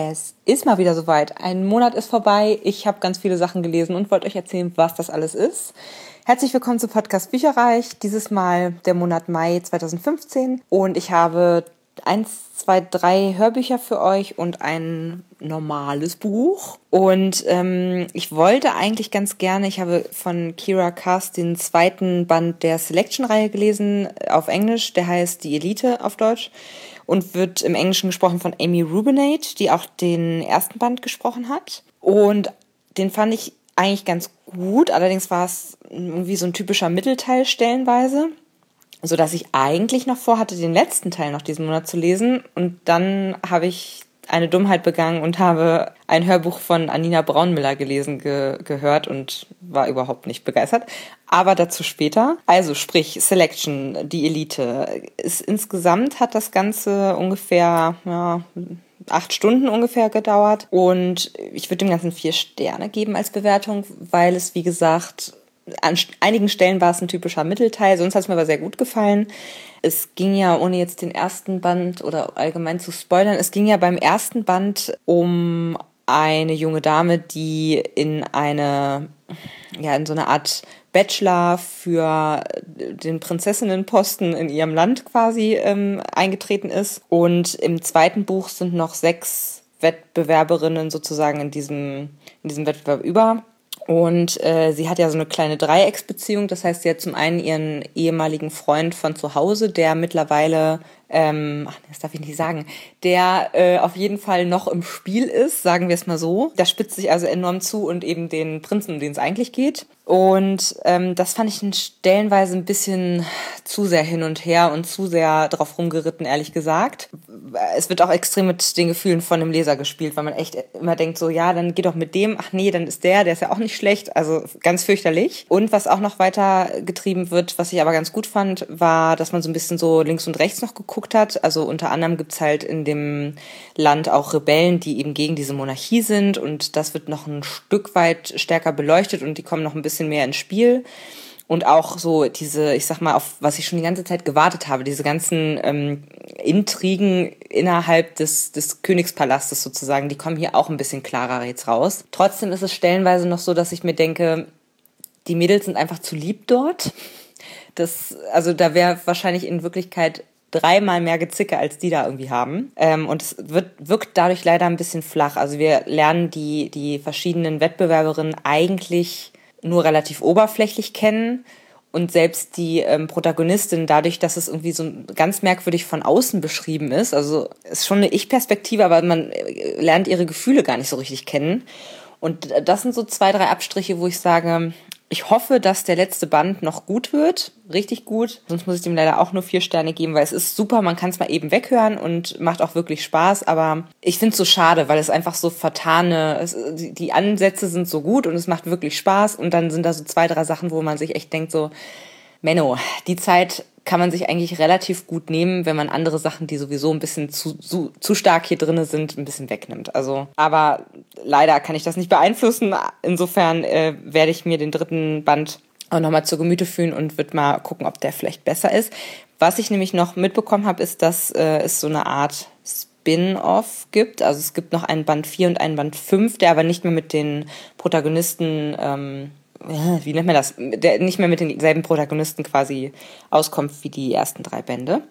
Es ist mal wieder soweit. Ein Monat ist vorbei. Ich habe ganz viele Sachen gelesen und wollte euch erzählen, was das alles ist. Herzlich willkommen zu Podcast Bücherreich. Dieses Mal der Monat Mai 2015 und ich habe eins, zwei, drei Hörbücher für euch und ein normales Buch. Und ähm, ich wollte eigentlich ganz gerne, ich habe von Kira Cast den zweiten Band der Selection-Reihe gelesen auf Englisch, der heißt Die Elite auf Deutsch und wird im Englischen gesprochen von Amy Rubinate, die auch den ersten Band gesprochen hat. Und den fand ich eigentlich ganz gut, allerdings war es irgendwie so ein typischer Mittelteil stellenweise, so dass ich eigentlich noch vorhatte, den letzten Teil noch diesen Monat zu lesen und dann habe ich eine Dummheit begangen und habe ein Hörbuch von Anina Braunmiller gelesen ge gehört und war überhaupt nicht begeistert. Aber dazu später. Also sprich Selection, die Elite. Ist, insgesamt hat das Ganze ungefähr ja, acht Stunden ungefähr gedauert und ich würde dem Ganzen vier Sterne geben als Bewertung, weil es wie gesagt an einigen Stellen war es ein typischer Mittelteil, sonst hat es mir aber sehr gut gefallen. Es ging ja, ohne jetzt den ersten Band oder allgemein zu spoilern, es ging ja beim ersten Band um eine junge Dame, die in eine, ja, in so eine Art Bachelor für den Prinzessinnenposten in ihrem Land quasi ähm, eingetreten ist. Und im zweiten Buch sind noch sechs Wettbewerberinnen sozusagen in diesem, in diesem Wettbewerb über. Und äh, sie hat ja so eine kleine Dreiecksbeziehung. Das heißt, sie hat zum einen ihren ehemaligen Freund von zu Hause, der mittlerweile ähm, ach, das darf ich nicht sagen, der äh, auf jeden Fall noch im Spiel ist, sagen wir es mal so. Der spitzt sich also enorm zu und eben den Prinzen, um den es eigentlich geht. Und ähm, das fand ich stellenweise ein bisschen zu sehr hin und her und zu sehr drauf rumgeritten, ehrlich gesagt. Es wird auch extrem mit den Gefühlen von dem Leser gespielt, weil man echt immer denkt, so ja, dann geh doch mit dem, ach nee, dann ist der, der ist ja auch nicht schlecht. Also ganz fürchterlich. Und was auch noch weiter getrieben wird, was ich aber ganz gut fand, war, dass man so ein bisschen so links und rechts noch geguckt geguckt hat. Also unter anderem gibt's halt in dem Land auch Rebellen, die eben gegen diese Monarchie sind und das wird noch ein Stück weit stärker beleuchtet und die kommen noch ein bisschen mehr ins Spiel. Und auch so diese, ich sag mal, auf was ich schon die ganze Zeit gewartet habe, diese ganzen ähm, Intrigen innerhalb des, des Königspalastes sozusagen, die kommen hier auch ein bisschen klarer jetzt raus. Trotzdem ist es stellenweise noch so, dass ich mir denke, die Mädels sind einfach zu lieb dort. Das, also da wäre wahrscheinlich in Wirklichkeit dreimal mehr Gezicke, als die da irgendwie haben. Ähm, und es wird, wirkt dadurch leider ein bisschen flach. Also wir lernen die, die verschiedenen Wettbewerberinnen eigentlich nur relativ oberflächlich kennen. Und selbst die ähm, Protagonistin, dadurch, dass es irgendwie so ganz merkwürdig von außen beschrieben ist, also ist schon eine Ich-Perspektive, aber man äh, lernt ihre Gefühle gar nicht so richtig kennen. Und das sind so zwei, drei Abstriche, wo ich sage, ich hoffe, dass der letzte Band noch gut wird, richtig gut. Sonst muss ich dem leider auch nur vier Sterne geben, weil es ist super, man kann es mal eben weghören und macht auch wirklich Spaß. Aber ich finde es so schade, weil es einfach so vertane, es, die Ansätze sind so gut und es macht wirklich Spaß. Und dann sind da so zwei, drei Sachen, wo man sich echt denkt so, Menno, die Zeit kann man sich eigentlich relativ gut nehmen, wenn man andere Sachen, die sowieso ein bisschen zu, zu, zu stark hier drinne sind, ein bisschen wegnimmt. Also, aber leider kann ich das nicht beeinflussen. Insofern äh, werde ich mir den dritten Band auch nochmal zu Gemüte fühlen und wird mal gucken, ob der vielleicht besser ist. Was ich nämlich noch mitbekommen habe, ist, dass äh, es so eine Art Spin-off gibt. Also es gibt noch einen Band 4 und einen Band 5, der aber nicht mehr mit den Protagonisten ähm, wie nennt man das, der nicht mehr mit denselben Protagonisten quasi auskommt wie die ersten drei Bände.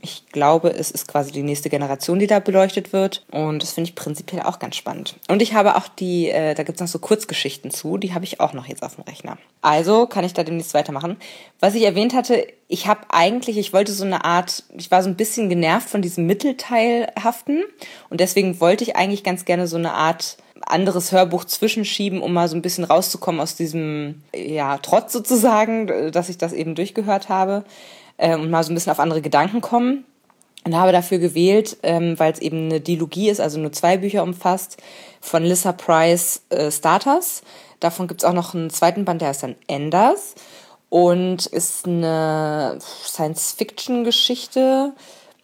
Ich glaube, es ist quasi die nächste Generation, die da beleuchtet wird. Und das finde ich prinzipiell auch ganz spannend. Und ich habe auch die, äh, da gibt es noch so Kurzgeschichten zu, die habe ich auch noch jetzt auf dem Rechner. Also kann ich da demnächst weitermachen. Was ich erwähnt hatte, ich habe eigentlich, ich wollte so eine Art, ich war so ein bisschen genervt von diesem Mittelteilhaften. Und deswegen wollte ich eigentlich ganz gerne so eine Art anderes Hörbuch zwischenschieben, um mal so ein bisschen rauszukommen aus diesem ja, Trotz sozusagen, dass ich das eben durchgehört habe äh, und mal so ein bisschen auf andere Gedanken kommen. Und habe dafür gewählt, ähm, weil es eben eine Dilogie ist, also nur zwei Bücher umfasst, von Lissa Price äh, Starters. Davon gibt's auch noch einen zweiten Band, der heißt dann Enders und ist eine Science-Fiction-Geschichte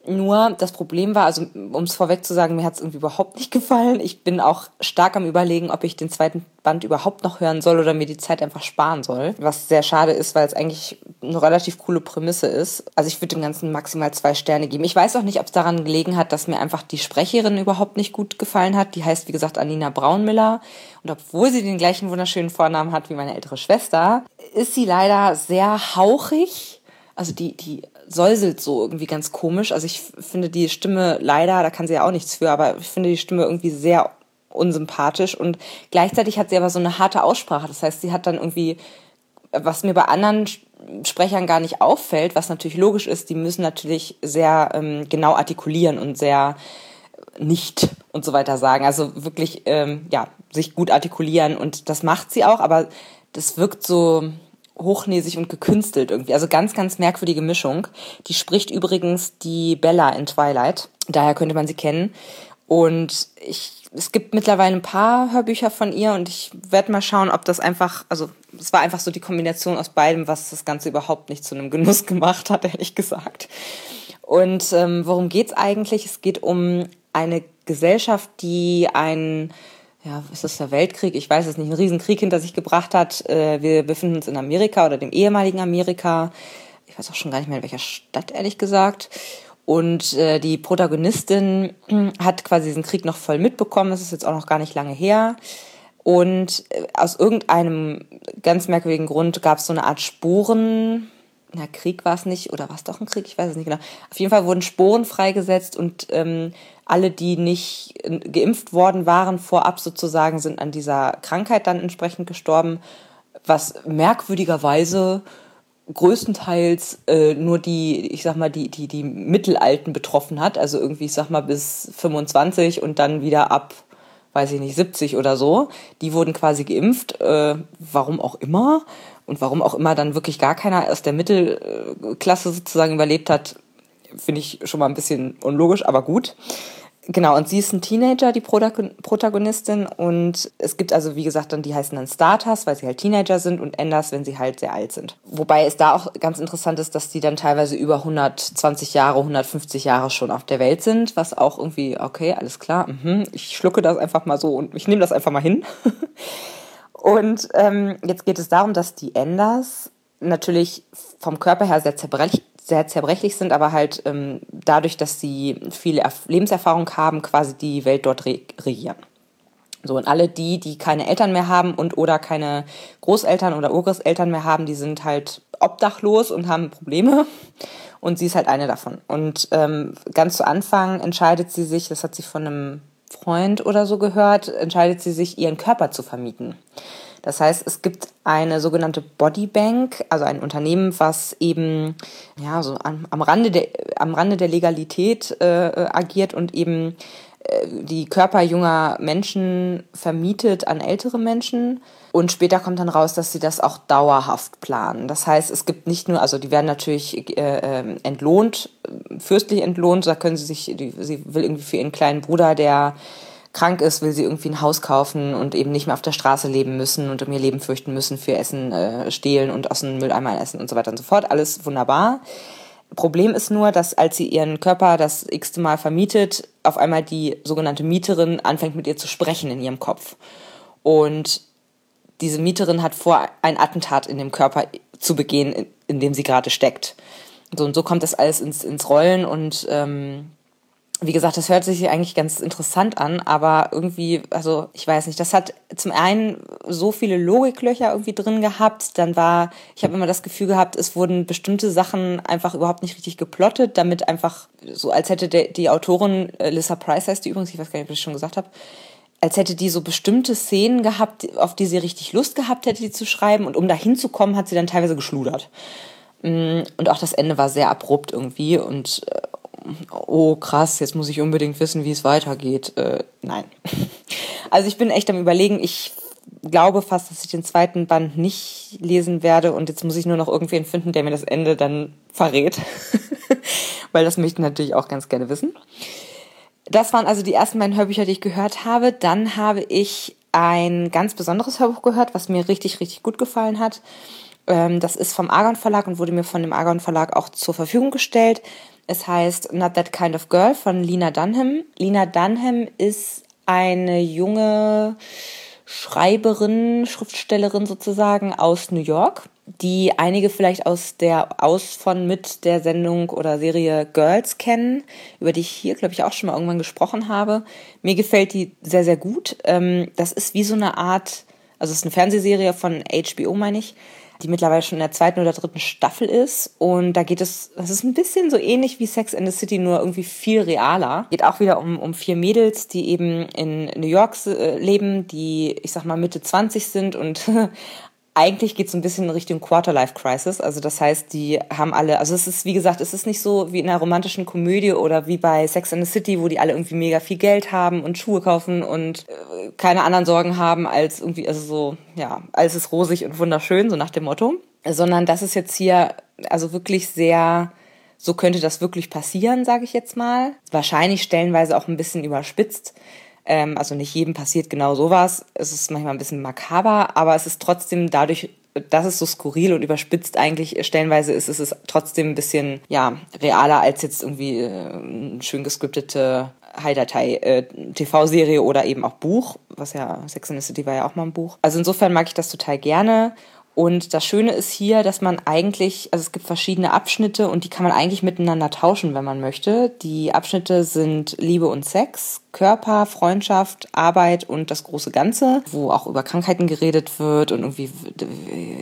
Nur das Problem war, also um es vorweg zu sagen, mir hat es irgendwie überhaupt nicht gefallen. Ich bin auch stark am Überlegen, ob ich den zweiten Band überhaupt noch hören soll oder mir die Zeit einfach sparen soll. Was sehr schade ist, weil es eigentlich eine relativ coole Prämisse ist. Also ich würde dem Ganzen maximal zwei Sterne geben. Ich weiß auch nicht, ob es daran gelegen hat, dass mir einfach die Sprecherin überhaupt nicht gut gefallen hat. Die heißt, wie gesagt, Anina Braunmiller. Und obwohl sie den gleichen wunderschönen Vornamen hat wie meine ältere Schwester, ist sie leider sehr hauchig. Also die, die säuselt so irgendwie ganz komisch. Also ich finde die Stimme leider, da kann sie ja auch nichts für, aber ich finde die Stimme irgendwie sehr unsympathisch und gleichzeitig hat sie aber so eine harte Aussprache. Das heißt, sie hat dann irgendwie, was mir bei anderen Sprechern gar nicht auffällt, was natürlich logisch ist, die müssen natürlich sehr ähm, genau artikulieren und sehr nicht und so weiter sagen. Also wirklich, ähm, ja, sich gut artikulieren und das macht sie auch, aber das wirkt so, hochnäsig und gekünstelt irgendwie. Also ganz, ganz merkwürdige Mischung. Die spricht übrigens die Bella in Twilight. Daher könnte man sie kennen. Und ich, es gibt mittlerweile ein paar Hörbücher von ihr und ich werde mal schauen, ob das einfach, also es war einfach so die Kombination aus beidem, was das Ganze überhaupt nicht zu einem Genuss gemacht hat, ehrlich gesagt. Und ähm, worum geht's eigentlich? Es geht um eine Gesellschaft, die ein ja, ist das der Weltkrieg? Ich weiß es nicht, einen Riesenkrieg hinter sich gebracht hat. Äh, wir befinden uns in Amerika oder dem ehemaligen Amerika. Ich weiß auch schon gar nicht mehr in welcher Stadt, ehrlich gesagt. Und äh, die Protagonistin hat quasi diesen Krieg noch voll mitbekommen. Das ist jetzt auch noch gar nicht lange her. Und äh, aus irgendeinem ganz merkwürdigen Grund gab es so eine Art Sporen, na, Krieg war es nicht, oder war es doch ein Krieg? Ich weiß es nicht genau. Auf jeden Fall wurden Sporen freigesetzt und ähm, alle, die nicht äh, geimpft worden waren, vorab sozusagen, sind an dieser Krankheit dann entsprechend gestorben, was merkwürdigerweise größtenteils äh, nur die, ich sag mal, die, die, die Mittelalten betroffen hat, also irgendwie, ich sag mal, bis 25 und dann wieder ab, weiß ich nicht, 70 oder so. Die wurden quasi geimpft, äh, warum auch immer. Und warum auch immer dann wirklich gar keiner aus der Mittelklasse sozusagen überlebt hat, finde ich schon mal ein bisschen unlogisch, aber gut. Genau, und sie ist ein Teenager, die Protagonistin. Und es gibt also, wie gesagt, dann die heißen dann Starters, weil sie halt Teenager sind und Enders, wenn sie halt sehr alt sind. Wobei es da auch ganz interessant ist, dass die dann teilweise über 120 Jahre, 150 Jahre schon auf der Welt sind, was auch irgendwie, okay, alles klar, mh, ich schlucke das einfach mal so und ich nehme das einfach mal hin. Und ähm, jetzt geht es darum, dass die Enders natürlich vom Körper her sehr zerbrechlich, sehr zerbrechlich sind, aber halt ähm, dadurch, dass sie viele Lebenserfahrung haben, quasi die Welt dort re regieren. So, und alle die, die keine Eltern mehr haben und oder keine Großeltern oder Urgroßeltern mehr haben, die sind halt obdachlos und haben Probleme. Und sie ist halt eine davon. Und ähm, ganz zu Anfang entscheidet sie sich, das hat sie von einem Freund oder so gehört, entscheidet sie sich, ihren Körper zu vermieten. Das heißt, es gibt eine sogenannte Bodybank, also ein Unternehmen, was eben ja so am, am Rande der am Rande der Legalität äh, agiert und eben äh, die Körper junger Menschen vermietet an ältere Menschen. Und später kommt dann raus, dass sie das auch dauerhaft planen. Das heißt, es gibt nicht nur, also die werden natürlich äh, ähm, entlohnt, fürstlich entlohnt, da können sie sich, die, sie will irgendwie für ihren kleinen Bruder, der krank ist, will sie irgendwie ein Haus kaufen und eben nicht mehr auf der Straße leben müssen und um ihr Leben fürchten müssen, für Essen äh, stehlen und aus dem Mülleimer essen und so weiter und so fort. Alles wunderbar. Problem ist nur, dass als sie ihren Körper das x-te Mal vermietet, auf einmal die sogenannte Mieterin anfängt mit ihr zu sprechen in ihrem Kopf. Und diese Mieterin hat vor, ein Attentat in dem Körper zu begehen, in, dem sie gerade steckt. So und so kommt das alles ins, ins Rollen und ähm, wie gesagt, das hört sich eigentlich ganz interessant an, aber irgendwie, also ich weiß nicht, das hat zum einen so viele Logiklöcher irgendwie drin gehabt, dann war, ich habe immer das Gefühl gehabt, es wurden bestimmte Sachen einfach überhaupt nicht richtig geplottet, damit einfach, so als hätte der, die Autorin, äh, Lissa Price heißt die übrigens, ich weiß gar nicht, ob ich das schon gesagt habe, als hätte die so bestimmte Szenen gehabt, auf die sie richtig Lust gehabt hätte, die zu schreiben und um da hinzukommen, hat sie dann teilweise geschludert. Mm, und auch das Ende war sehr abrupt irgendwie und äh, oh krass, jetzt muss ich unbedingt wissen, wie es weitergeht. Äh, nein. Also ich bin echt am Überlegen, ich glaube fast, dass ich den zweiten Band nicht lesen werde und jetzt muss ich nur noch irgendwen finden, der mir das Ende dann verrät. Weil das möchte ich natürlich auch ganz gerne wissen. Das waren also die ersten beiden Hörbücher, die ich gehört habe. Dann habe ich ein ganz besonderes Hörbuch gehört, was mir richtig, richtig gut gefallen hat. Ähm, das ist vom Argon Verlag und wurde mir von dem Argon Verlag auch zur Verfügung gestellt. Es heißt Not That Kind of Girl von Lina Dunham. Lina Dunham ist eine junge Schreiberin, Schriftstellerin sozusagen aus New York, die einige vielleicht aus der aus von mit der Sendung oder Serie Girls kennen, über die ich hier glaube ich auch schon mal irgendwann gesprochen habe. Mir gefällt die sehr sehr gut. Ähm, das ist wie so eine Art, also es ist eine Fernsehserie von HBO meine ich die mittlerweile schon in der zweiten oder dritten Staffel ist. Und da geht es, das ist ein bisschen so ähnlich wie Sex in the City, nur irgendwie viel realer. Geht auch wieder um, um vier Mädels, die eben in New York äh, leben, die, ich sag mal, Mitte 20 sind und eigentlich geht es ein bisschen in Richtung Quarterlife-Crisis. Also das heißt, die haben alle, also es ist, wie gesagt, es ist nicht so wie in einer romantischen Komödie oder wie bei Sex in the City, wo die alle irgendwie mega viel Geld haben und Schuhe kaufen und äh, keine anderen Sorgen haben als irgendwie, also so, ja, alles ist rosig und wunderschön, so nach dem Motto. Sondern das ist jetzt hier also wirklich sehr, so könnte das wirklich passieren, sage ich jetzt mal. Wahrscheinlich stellenweise auch ein bisschen überspitzt. Ähm, also nicht jedem passiert genau sowas. Es ist manchmal ein bisschen makaber, aber es ist trotzdem dadurch, dass es so skurril und überspitzt eigentlich stellenweise ist, ist es trotzdem ein bisschen ja realer als jetzt irgendwie äh, schön gescriptete High-Datei-TV-Serie äh, oder eben auch Buch, was ja Sex in the City war ja auch mal ein Buch. Also insofern mag ich das total gerne. Und das Schöne ist hier, dass man eigentlich, also es gibt verschiedene Abschnitte und die kann man eigentlich miteinander tauschen, wenn man möchte. Die Abschnitte sind Liebe und Sex, Körper, Freundschaft, Arbeit und das große Ganze, wo auch über Krankheiten geredet wird und irgendwie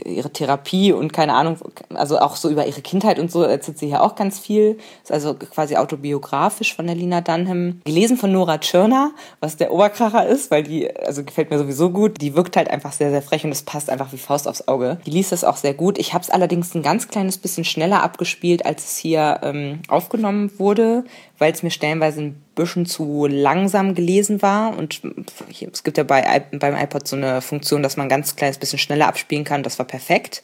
ihre Therapie und keine Ahnung, also auch so über ihre Kindheit und so erzählt sie hier auch ganz viel. Ist also quasi autobiografisch von der Lina Dunham. Gelesen von Nora Tschirner, was der Oberkracher ist, weil die, also gefällt mir sowieso gut. Die wirkt halt einfach sehr, sehr frech und es passt einfach wie Faust aufs Auge. Die liest das auch sehr gut. Ich habe es allerdings ein ganz kleines bisschen schneller abgespielt, als es hier ähm, aufgenommen wurde, weil es mir stellenweise ein bisschen zu langsam gelesen war. Und es gibt ja bei, beim iPod so eine Funktion, dass man ein ganz kleines bisschen schneller abspielen kann. Das war perfekt.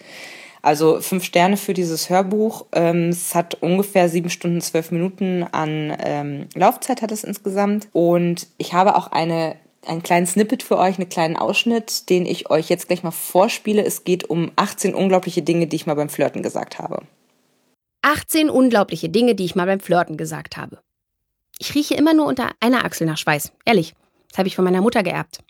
Also fünf Sterne für dieses Hörbuch. Ähm, es hat ungefähr sieben Stunden, zwölf Minuten an ähm, Laufzeit hat es insgesamt. Und ich habe auch eine einen kleinen Snippet für euch, einen kleinen Ausschnitt, den ich euch jetzt gleich mal vorspiele. Es geht um 18 unglaubliche Dinge, die ich mal beim Flirten gesagt habe. 18 unglaubliche Dinge, die ich mal beim Flirten gesagt habe. Ich rieche immer nur unter einer Achsel nach Schweiß. Ehrlich. Das habe ich von meiner Mutter geerbt.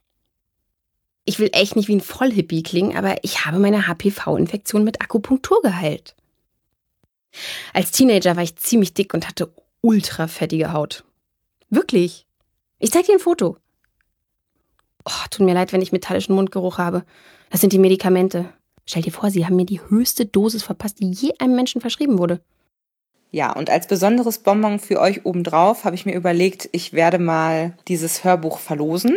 Ich will echt nicht wie ein Vollhippie klingen, aber ich habe meine HPV-Infektion mit Akupunktur geheilt. Als Teenager war ich ziemlich dick und hatte ultra fettige Haut. Wirklich. Ich zeig dir ein Foto. Oh, tut mir leid, wenn ich metallischen Mundgeruch habe. Das sind die Medikamente. Stell dir vor, sie haben mir die höchste Dosis verpasst, die je einem Menschen verschrieben wurde. Ja, und als besonderes Bonbon für euch obendrauf habe ich mir überlegt, ich werde mal dieses Hörbuch verlosen.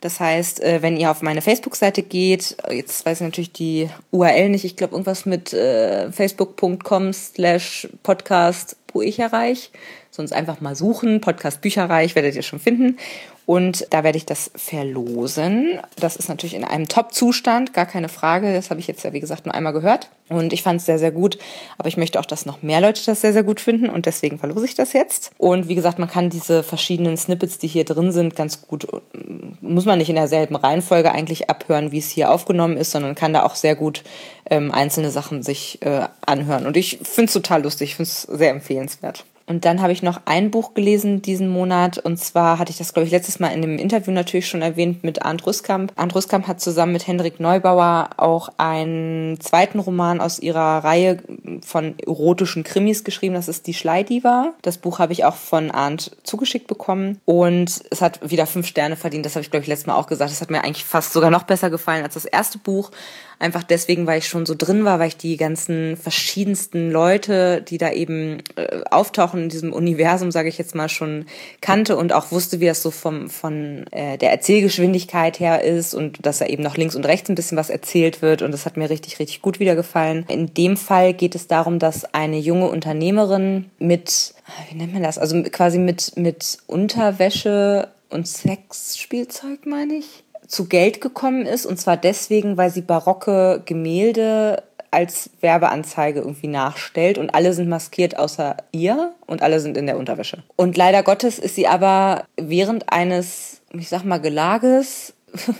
Das heißt, äh, wenn ihr auf meine Facebook-Seite geht, jetzt weiß ich natürlich die URL nicht, ich glaube irgendwas mit äh, facebook.com slash podcast Bucherreich, sonst einfach mal suchen, Podcast Bücherreich werdet ihr schon finden. Und da werde ich das verlosen. Das ist natürlich in einem Top-Zustand, gar keine Frage. Das habe ich jetzt ja, wie gesagt, nur einmal gehört. Und ich fand es sehr, sehr gut. Aber ich möchte auch, dass noch mehr Leute das sehr, sehr gut finden. Und deswegen verlose ich das jetzt. Und wie gesagt, man kann diese verschiedenen Snippets, die hier drin sind, ganz gut, muss man nicht in derselben Reihenfolge eigentlich abhören, wie es hier aufgenommen ist, sondern kann da auch sehr gut ähm, einzelne Sachen sich äh, anhören. Und ich finde es total lustig. Ich finde es sehr empfehlenswert. Und dann habe ich noch ein Buch gelesen diesen Monat. Und zwar hatte ich das, glaube ich, letztes Mal in dem Interview natürlich schon erwähnt mit Arndt Rüskamp. Arndt Rüskamp hat zusammen mit Hendrik Neubauer auch einen zweiten Roman aus ihrer Reihe von erotischen Krimis geschrieben. Das ist Die Schleidiva. Das Buch habe ich auch von Arndt zugeschickt bekommen. Und es hat wieder fünf Sterne verdient. Das habe ich, glaube ich, letztes Mal auch gesagt. Das hat mir eigentlich fast sogar noch besser gefallen als das erste Buch. Einfach deswegen, weil ich schon so drin war, weil ich die ganzen verschiedensten Leute, die da eben äh, auftauchen in diesem Universum, sage ich jetzt mal, schon kannte und auch wusste, wie das so vom, von äh, der Erzählgeschwindigkeit her ist und dass da eben noch links und rechts ein bisschen was erzählt wird. Und das hat mir richtig, richtig gut wieder gefallen. In dem Fall geht es darum, dass eine junge Unternehmerin mit, wie nennt man das? Also quasi mit, mit Unterwäsche und Sexspielzeug, meine ich zu Geld gekommen ist. Und zwar deswegen, weil sie barocke Gemälde als Werbeanzeige irgendwie nachstellt und alle sind maskiert außer ihr und alle sind in der Unterwäsche. Und leider Gottes ist sie aber während eines, ich sag mal, Gelages,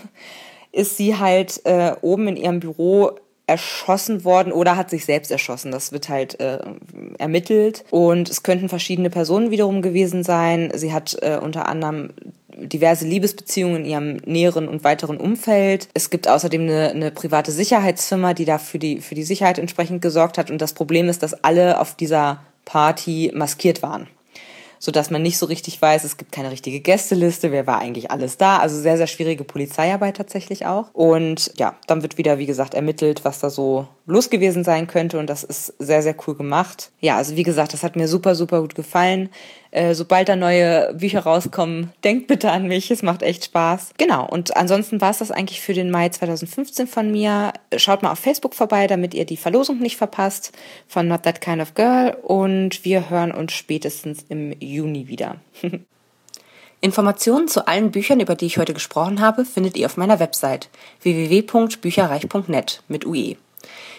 ist sie halt äh, oben in ihrem Büro erschossen worden oder hat sich selbst erschossen. Das wird halt äh, ermittelt. Und es könnten verschiedene Personen wiederum gewesen sein. Sie hat äh, unter anderem diverse Liebesbeziehungen in ihrem näheren und weiteren Umfeld. Es gibt außerdem eine, eine private Sicherheitsfirma, die da für die, für die Sicherheit entsprechend gesorgt hat. Und das Problem ist, dass alle auf dieser Party maskiert waren so dass man nicht so richtig weiß, es gibt keine richtige Gästeliste, wer war eigentlich alles da. Also sehr, sehr schwierige Polizeiarbeit tatsächlich auch. Und ja, dann wird wieder, wie gesagt, ermittelt, was da so los gewesen sein könnte. Und das ist sehr, sehr cool gemacht. Ja, also wie gesagt, das hat mir super, super gut gefallen. Äh, sobald da neue Bücher rauskommen, denkt bitte an mich. Es macht echt Spaß. Genau. Und ansonsten war es das eigentlich für den Mai 2015 von mir. Schaut mal auf Facebook vorbei, damit ihr die Verlosung nicht verpasst von Not That Kind of Girl. Und wir hören uns spätestens im Juni wieder. Informationen zu allen Büchern, über die ich heute gesprochen habe, findet ihr auf meiner Website www.bücherreich.net mit UE.